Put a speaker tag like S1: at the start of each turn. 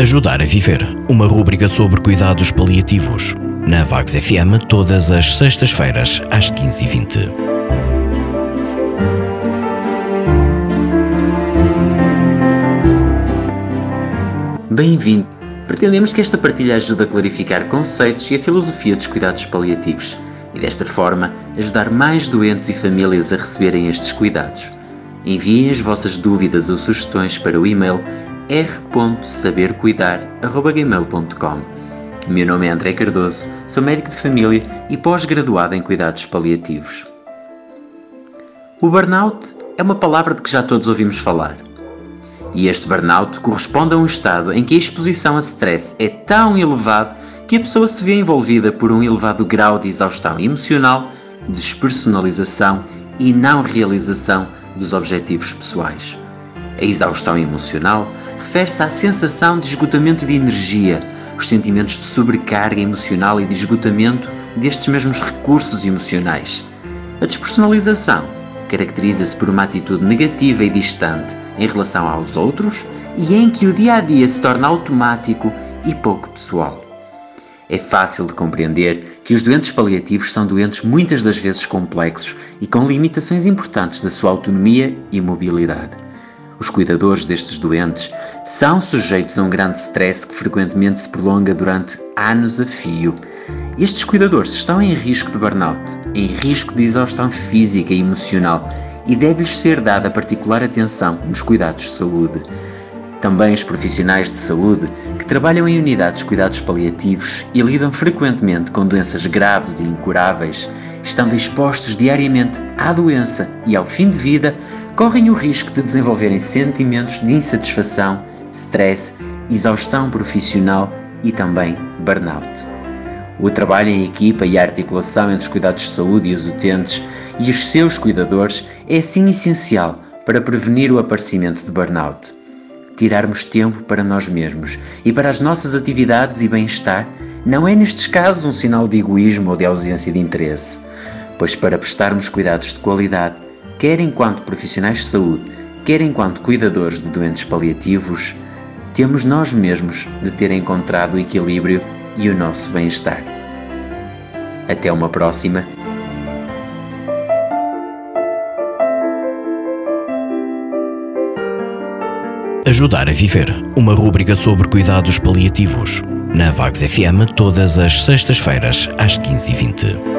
S1: Ajudar a Viver, uma rúbrica sobre cuidados paliativos. Na Vagos FM, todas as sextas-feiras, às 15h20.
S2: Bem-vindo! Pretendemos que esta partilha ajude a clarificar conceitos e a filosofia dos cuidados paliativos e, desta forma, ajudar mais doentes e famílias a receberem estes cuidados. Enviem as vossas dúvidas ou sugestões para o e-mail r.sabercuidar.gmail.com Meu nome é André Cardoso, sou médico de família e pós-graduado em cuidados paliativos. O burnout é uma palavra de que já todos ouvimos falar. E este burnout corresponde a um estado em que a exposição a stress é tão elevado que a pessoa se vê envolvida por um elevado grau de exaustão emocional, despersonalização e não realização dos objetivos pessoais. A exaustão emocional refere-se à sensação de esgotamento de energia, os sentimentos de sobrecarga emocional e de esgotamento destes mesmos recursos emocionais. A despersonalização caracteriza-se por uma atitude negativa e distante em relação aos outros e em que o dia a dia se torna automático e pouco pessoal. É fácil de compreender que os doentes paliativos são doentes muitas das vezes complexos e com limitações importantes da sua autonomia e mobilidade. Os cuidadores destes doentes são sujeitos a um grande stress que frequentemente se prolonga durante anos a fio. Estes cuidadores estão em risco de burnout, em risco de exaustão física e emocional e deve-lhes ser dada particular atenção nos cuidados de saúde. Também os profissionais de saúde que trabalham em unidades de cuidados paliativos e lidam frequentemente com doenças graves e incuráveis, estando expostos diariamente à doença e ao fim de vida, correm o risco de desenvolverem sentimentos de insatisfação, stress, exaustão profissional e também burnout. O trabalho em equipa e a articulação entre os cuidados de saúde e os utentes e os seus cuidadores é assim essencial para prevenir o aparecimento de burnout. Tirarmos tempo para nós mesmos e para as nossas atividades e bem-estar não é nestes casos um sinal de egoísmo ou de ausência de interesse, pois para prestarmos cuidados de qualidade quer enquanto profissionais de saúde, quer enquanto cuidadores de doentes paliativos, temos nós mesmos de ter encontrado o equilíbrio e o nosso bem-estar. Até uma próxima.
S1: Ajudar a Viver, uma rúbrica sobre cuidados paliativos. Na Vagos FM, todas as sextas-feiras, às 15h20.